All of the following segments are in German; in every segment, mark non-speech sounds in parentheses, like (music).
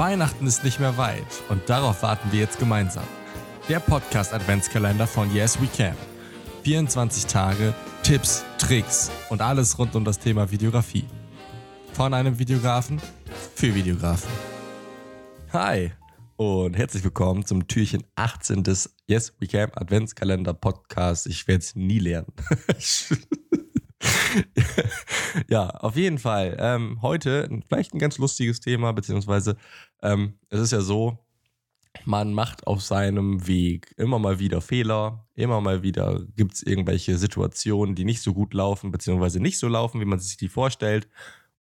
Weihnachten ist nicht mehr weit und darauf warten wir jetzt gemeinsam. Der Podcast Adventskalender von Yes We Can. 24 Tage, Tipps, Tricks und alles rund um das Thema Videografie. Von einem Videografen für Videografen. Hi und herzlich willkommen zum Türchen 18 des Yes We Can Adventskalender Podcast. Ich werde es nie lernen. (laughs) (laughs) ja, auf jeden Fall. Ähm, heute vielleicht ein ganz lustiges Thema, beziehungsweise ähm, es ist ja so, man macht auf seinem Weg immer mal wieder Fehler, immer mal wieder gibt es irgendwelche Situationen, die nicht so gut laufen, beziehungsweise nicht so laufen, wie man sich die vorstellt.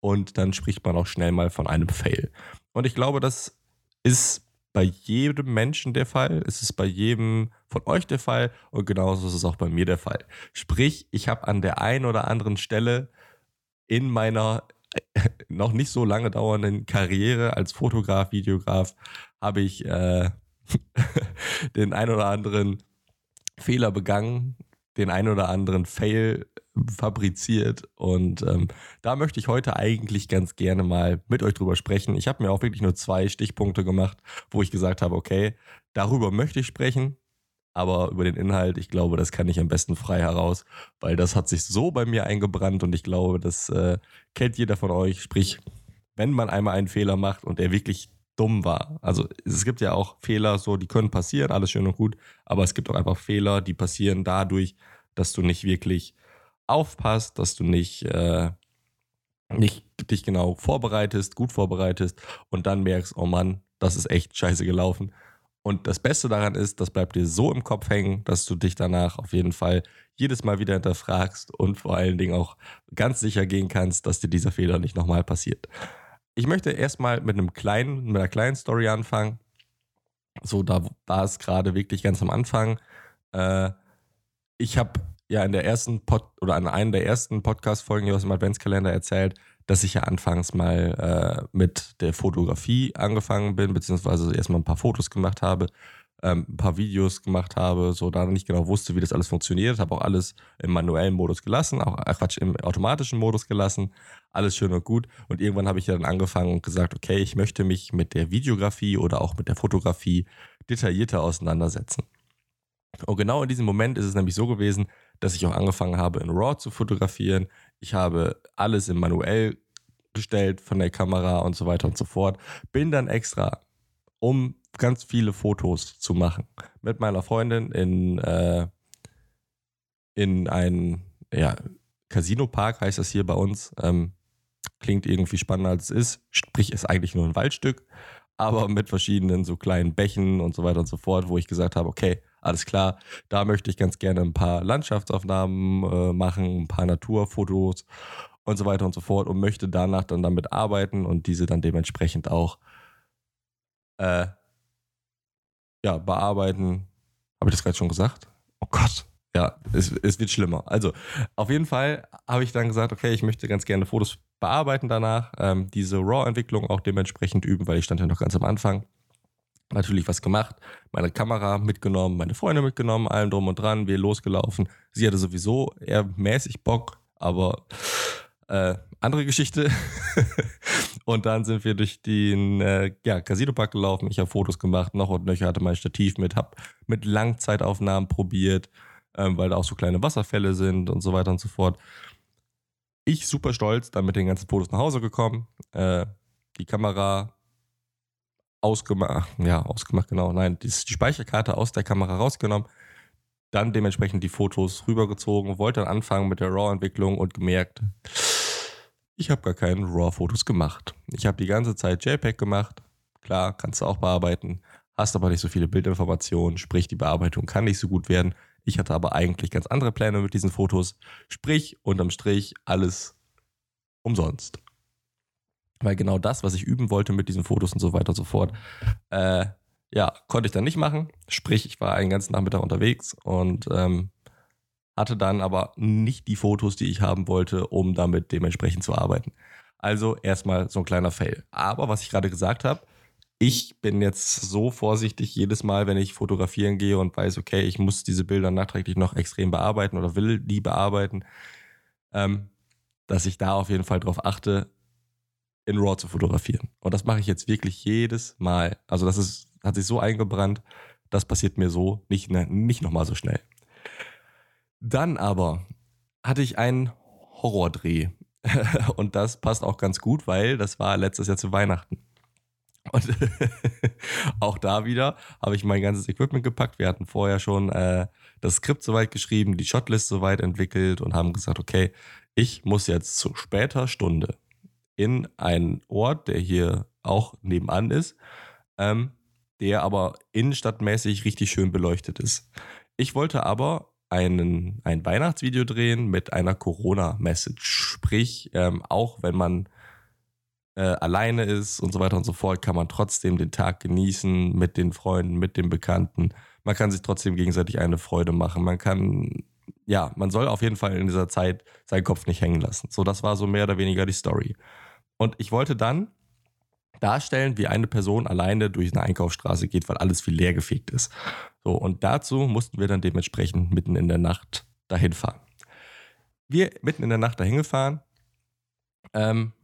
Und dann spricht man auch schnell mal von einem Fail. Und ich glaube, das ist bei jedem Menschen der Fall, es ist bei jedem von euch der Fall und genauso ist es auch bei mir der Fall. Sprich, ich habe an der einen oder anderen Stelle in meiner (laughs) noch nicht so lange dauernden Karriere als Fotograf, Videograf, habe ich äh, (laughs) den ein oder anderen Fehler begangen, den ein oder anderen Fail fabriziert. Und ähm, da möchte ich heute eigentlich ganz gerne mal mit euch drüber sprechen. Ich habe mir auch wirklich nur zwei Stichpunkte gemacht, wo ich gesagt habe, okay, darüber möchte ich sprechen. Aber über den Inhalt, ich glaube, das kann ich am besten frei heraus, weil das hat sich so bei mir eingebrannt und ich glaube, das äh, kennt jeder von euch. Sprich, wenn man einmal einen Fehler macht und der wirklich dumm war. Also es gibt ja auch Fehler, so die können passieren, alles schön und gut, aber es gibt auch einfach Fehler, die passieren dadurch, dass du nicht wirklich aufpasst, dass du nicht, äh, nicht dich genau vorbereitest, gut vorbereitest und dann merkst, oh Mann, das ist echt scheiße gelaufen. Und das Beste daran ist, das bleibt dir so im Kopf hängen, dass du dich danach auf jeden Fall jedes Mal wieder hinterfragst und vor allen Dingen auch ganz sicher gehen kannst, dass dir dieser Fehler nicht nochmal passiert. Ich möchte erstmal mit einem kleinen, mit einer kleinen Story anfangen. So, da war es gerade wirklich ganz am Anfang. Äh, ich habe ja in der ersten Pod oder an einer der ersten Podcast-Folgen hier aus dem Adventskalender erzählt, dass ich ja anfangs mal äh, mit der Fotografie angefangen bin, beziehungsweise erstmal ein paar Fotos gemacht habe, ähm, ein paar Videos gemacht habe, so da nicht genau wusste, wie das alles funktioniert, habe auch alles im manuellen Modus gelassen, auch äh, Quatsch, im automatischen Modus gelassen, alles schön und gut. Und irgendwann habe ich ja dann angefangen und gesagt, okay, ich möchte mich mit der Videografie oder auch mit der Fotografie detaillierter auseinandersetzen. Und genau in diesem Moment ist es nämlich so gewesen, dass ich auch angefangen habe, in RAW zu fotografieren. Ich habe alles in manuell gestellt von der Kamera und so weiter und so fort. Bin dann extra, um ganz viele Fotos zu machen, mit meiner Freundin in, äh, in ein ja, Casino-Park, heißt das hier bei uns. Ähm, klingt irgendwie spannender als es ist. Sprich, ist eigentlich nur ein Waldstück, aber mit verschiedenen so kleinen Bächen und so weiter und so fort, wo ich gesagt habe, okay, alles klar, da möchte ich ganz gerne ein paar Landschaftsaufnahmen äh, machen, ein paar Naturfotos und so weiter und so fort und möchte danach dann damit arbeiten und diese dann dementsprechend auch äh, ja, bearbeiten. Habe ich das gerade schon gesagt? Oh Gott. Ja, es, es wird schlimmer. Also, auf jeden Fall habe ich dann gesagt, okay, ich möchte ganz gerne Fotos bearbeiten danach, ähm, diese RAW-Entwicklung auch dementsprechend üben, weil ich stand ja noch ganz am Anfang natürlich was gemacht, meine Kamera mitgenommen, meine Freunde mitgenommen, allem drum und dran, wir losgelaufen. Sie hatte sowieso eher mäßig Bock, aber äh, andere Geschichte. (laughs) und dann sind wir durch den äh, ja, Casino-Park gelaufen. Ich habe Fotos gemacht, noch und nöcher hatte mein Stativ mit, habe mit Langzeitaufnahmen probiert, ähm, weil da auch so kleine Wasserfälle sind und so weiter und so fort. Ich super stolz, dann mit den ganzen Fotos nach Hause gekommen. Äh, die Kamera ausgemacht, ja, ausgemacht, genau, nein, die, Speicherkarte aus der Kamera rausgenommen, dann dementsprechend die Fotos rübergezogen, wollte dann anfangen mit der RAW-Entwicklung und gemerkt, ich habe gar keine RAW-Fotos gemacht. Ich habe die ganze Zeit JPEG gemacht, klar, kannst du auch bearbeiten, hast aber nicht so viele Bildinformationen, sprich die Bearbeitung kann nicht so gut werden. Ich hatte aber eigentlich ganz andere Pläne mit diesen Fotos, sprich unterm Strich alles umsonst weil genau das, was ich üben wollte mit diesen Fotos und so weiter und so fort, äh, ja, konnte ich dann nicht machen. Sprich, ich war einen ganzen Nachmittag unterwegs und ähm, hatte dann aber nicht die Fotos, die ich haben wollte, um damit dementsprechend zu arbeiten. Also erstmal so ein kleiner Fail. Aber was ich gerade gesagt habe, ich bin jetzt so vorsichtig jedes Mal, wenn ich fotografieren gehe und weiß, okay, ich muss diese Bilder nachträglich noch extrem bearbeiten oder will die bearbeiten, ähm, dass ich da auf jeden Fall drauf achte, in RAW zu fotografieren. Und das mache ich jetzt wirklich jedes Mal. Also das ist, hat sich so eingebrannt, das passiert mir so nicht, ne, nicht nochmal so schnell. Dann aber hatte ich einen Horrordreh. (laughs) Und das passt auch ganz gut, weil das war letztes Jahr zu Weihnachten. Und (laughs) auch da wieder habe ich mein ganzes Equipment gepackt. Wir hatten vorher schon äh, das Skript soweit geschrieben, die Shotlist soweit entwickelt und haben gesagt, okay, ich muss jetzt zu später Stunde in einen Ort, der hier auch nebenan ist, ähm, der aber innenstadtmäßig richtig schön beleuchtet ist. Ich wollte aber einen, ein Weihnachtsvideo drehen mit einer Corona-Message. Sprich, ähm, auch wenn man äh, alleine ist und so weiter und so fort, kann man trotzdem den Tag genießen mit den Freunden, mit den Bekannten. Man kann sich trotzdem gegenseitig eine Freude machen. Man kann, ja, man soll auf jeden Fall in dieser Zeit seinen Kopf nicht hängen lassen. So, das war so mehr oder weniger die Story. Und ich wollte dann darstellen, wie eine Person alleine durch eine Einkaufsstraße geht, weil alles viel leer gefegt ist. So, und dazu mussten wir dann dementsprechend mitten in der Nacht dahin fahren. Wir mitten in der Nacht dahin gefahren, ähm,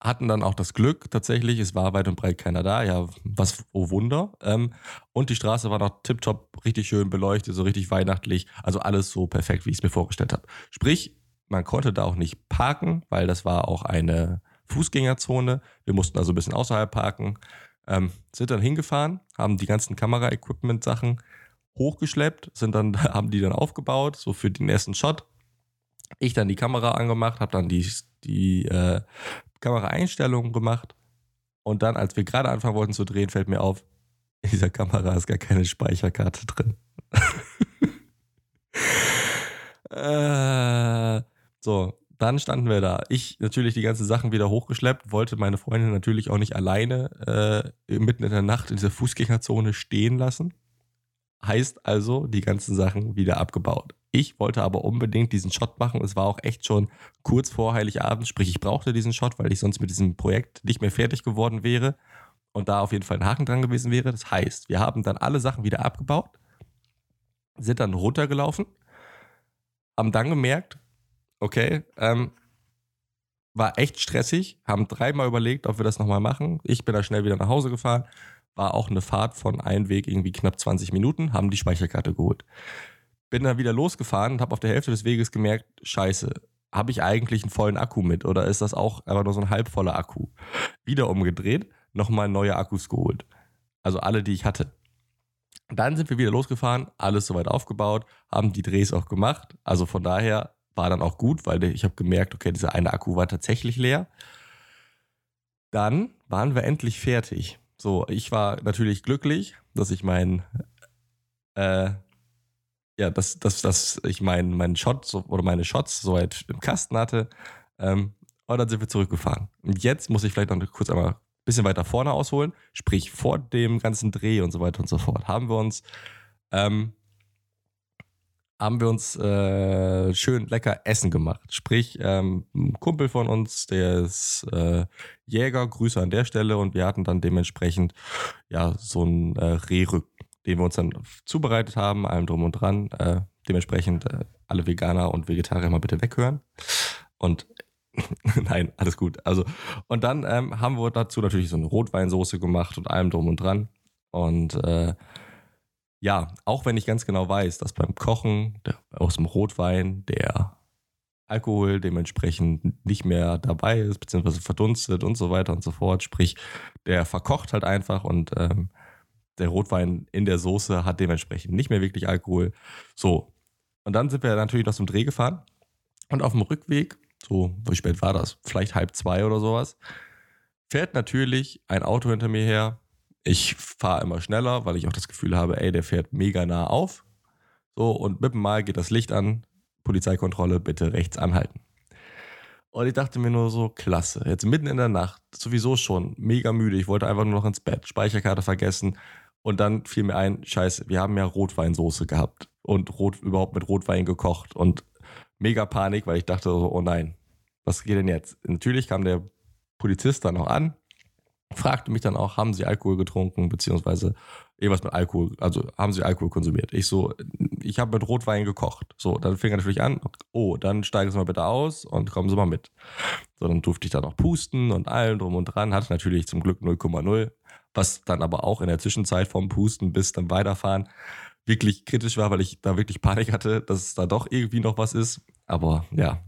hatten dann auch das Glück tatsächlich, es war weit und breit keiner da, ja, was, oh Wunder. Ähm, und die Straße war noch tiptop, richtig schön beleuchtet, so richtig weihnachtlich, also alles so perfekt, wie ich es mir vorgestellt habe. Sprich, man konnte da auch nicht parken, weil das war auch eine Fußgängerzone. Wir mussten also ein bisschen außerhalb parken. Ähm, sind dann hingefahren, haben die ganzen Kamera-Equipment-Sachen hochgeschleppt, sind dann, (laughs) haben die dann aufgebaut, so für den ersten Shot. Ich dann die Kamera angemacht, habe dann die, die äh, Kameraeinstellungen gemacht. Und dann, als wir gerade anfangen wollten zu drehen, fällt mir auf, in dieser Kamera ist gar keine Speicherkarte drin. (laughs) äh, so, dann standen wir da. Ich natürlich die ganzen Sachen wieder hochgeschleppt, wollte meine Freundin natürlich auch nicht alleine äh, mitten in der Nacht in dieser Fußgängerzone stehen lassen. Heißt also, die ganzen Sachen wieder abgebaut. Ich wollte aber unbedingt diesen Shot machen. Es war auch echt schon kurz vor Heiligabend, sprich, ich brauchte diesen Shot, weil ich sonst mit diesem Projekt nicht mehr fertig geworden wäre und da auf jeden Fall ein Haken dran gewesen wäre. Das heißt, wir haben dann alle Sachen wieder abgebaut, sind dann runtergelaufen, haben dann gemerkt, okay, ähm, war echt stressig, haben dreimal überlegt, ob wir das nochmal machen. Ich bin da schnell wieder nach Hause gefahren, war auch eine Fahrt von einem Weg irgendwie knapp 20 Minuten, haben die Speicherkarte geholt. Bin dann wieder losgefahren und habe auf der Hälfte des Weges gemerkt, scheiße, habe ich eigentlich einen vollen Akku mit oder ist das auch einfach nur so ein halbvoller Akku? Wieder umgedreht, nochmal neue Akkus geholt. Also alle, die ich hatte. Dann sind wir wieder losgefahren, alles soweit aufgebaut, haben die Drehs auch gemacht. Also von daher war dann auch gut, weil ich habe gemerkt, okay, dieser eine Akku war tatsächlich leer. Dann waren wir endlich fertig. So, ich war natürlich glücklich, dass ich mein, äh, ja, dass, dass, dass ich meinen mein Shot oder meine Shots soweit im Kasten hatte. Ähm, und dann sind wir zurückgefahren. Und jetzt muss ich vielleicht noch kurz einmal ein bisschen weiter vorne ausholen. Sprich, vor dem ganzen Dreh und so weiter und so fort haben wir uns ähm, haben wir uns äh, schön lecker Essen gemacht. Sprich, ähm, ein Kumpel von uns, der ist äh, Jäger, Grüße an der Stelle und wir hatten dann dementsprechend ja so einen äh, Rehrücken, den wir uns dann zubereitet haben, allem drum und dran. Äh, dementsprechend äh, alle Veganer und Vegetarier mal bitte weghören. Und (laughs) nein, alles gut. Also, und dann ähm, haben wir dazu natürlich so eine Rotweinsoße gemacht und allem drum und dran. Und äh, ja, auch wenn ich ganz genau weiß, dass beim Kochen der, aus dem Rotwein der Alkohol dementsprechend nicht mehr dabei ist, beziehungsweise verdunstet und so weiter und so fort. Sprich, der verkocht halt einfach und ähm, der Rotwein in der Soße hat dementsprechend nicht mehr wirklich Alkohol. So. Und dann sind wir natürlich noch zum Dreh gefahren. Und auf dem Rückweg, so, wie spät war das? Vielleicht halb zwei oder sowas, fährt natürlich ein Auto hinter mir her, ich fahre immer schneller, weil ich auch das Gefühl habe, ey, der fährt mega nah auf. So, und mit dem Mal geht das Licht an. Polizeikontrolle, bitte rechts anhalten. Und ich dachte mir nur so, klasse. Jetzt mitten in der Nacht, sowieso schon mega müde. Ich wollte einfach nur noch ins Bett, Speicherkarte vergessen. Und dann fiel mir ein, scheiße, wir haben ja Rotweinsoße gehabt und Rot, überhaupt mit Rotwein gekocht. Und mega Panik, weil ich dachte so, oh nein, was geht denn jetzt? Natürlich kam der Polizist dann noch an, fragte mich dann auch, haben Sie Alkohol getrunken, beziehungsweise irgendwas mit Alkohol, also haben Sie Alkohol konsumiert? Ich so, ich habe mit Rotwein gekocht. So, dann fing er natürlich an, oh, dann steigen Sie mal bitte aus und kommen Sie mal mit. So, dann durfte ich da noch pusten und allem drum und dran, hatte natürlich zum Glück 0,0, was dann aber auch in der Zwischenzeit vom Pusten bis dann weiterfahren wirklich kritisch war, weil ich da wirklich Panik hatte, dass da doch irgendwie noch was ist. Aber ja,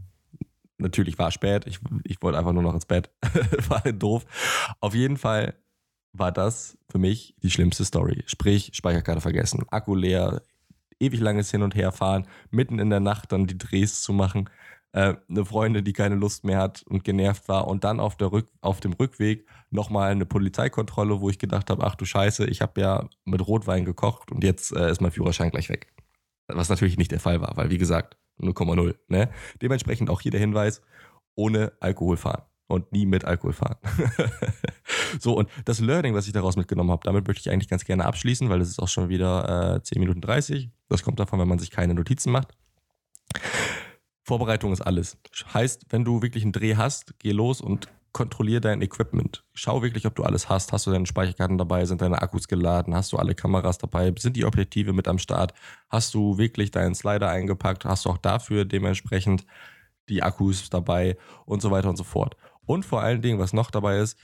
natürlich war es spät. Ich, ich wollte einfach nur noch ins Bett. (laughs) war halt doof. Auf jeden Fall war das für mich die schlimmste Story. Sprich, Speicherkarte vergessen, Akku leer, ewig langes Hin- und Herfahren, mitten in der Nacht dann die Drehs zu machen. Äh, eine Freundin, die keine Lust mehr hat und genervt war und dann auf, der Rück auf dem Rückweg nochmal eine Polizeikontrolle, wo ich gedacht habe, ach du Scheiße, ich habe ja mit Rotwein gekocht und jetzt äh, ist mein Führerschein gleich weg. Was natürlich nicht der Fall war, weil wie gesagt, 0,0. Ne? Dementsprechend auch hier der Hinweis, ohne Alkohol fahren und nie mit Alkohol fahren. (laughs) so, und das Learning, was ich daraus mitgenommen habe, damit möchte ich eigentlich ganz gerne abschließen, weil es ist auch schon wieder äh, 10 Minuten 30. Das kommt davon, wenn man sich keine Notizen macht. Vorbereitung ist alles. Heißt, wenn du wirklich einen Dreh hast, geh los und kontrolliere dein Equipment. Schau wirklich, ob du alles hast. Hast du deine Speicherkarten dabei? Sind deine Akkus geladen? Hast du alle Kameras dabei? Sind die Objektive mit am Start? Hast du wirklich deinen Slider eingepackt? Hast du auch dafür dementsprechend die Akkus dabei und so weiter und so fort. Und vor allen Dingen, was noch dabei ist,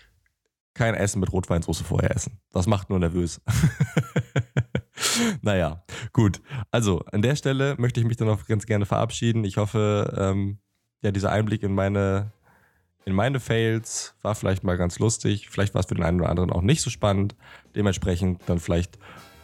kein Essen mit Rotweinsauce vorher essen. Das macht nur nervös. (laughs) naja, gut. Also an der Stelle möchte ich mich dann auch ganz gerne verabschieden. Ich hoffe, ähm, ja, dieser Einblick in meine in meine Fails war vielleicht mal ganz lustig. Vielleicht war es für den einen oder anderen auch nicht so spannend. Dementsprechend dann vielleicht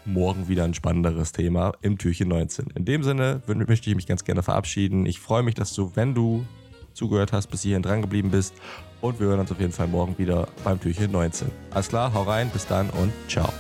morgen wieder ein spannenderes Thema im Türchen 19. In dem Sinne möchte ich mich ganz gerne verabschieden. Ich freue mich, dass du, wenn du zugehört hast, bis hierhin dran geblieben bist. Und wir hören uns auf jeden Fall morgen wieder beim Türchen 19. Alles klar, hau rein, bis dann und ciao.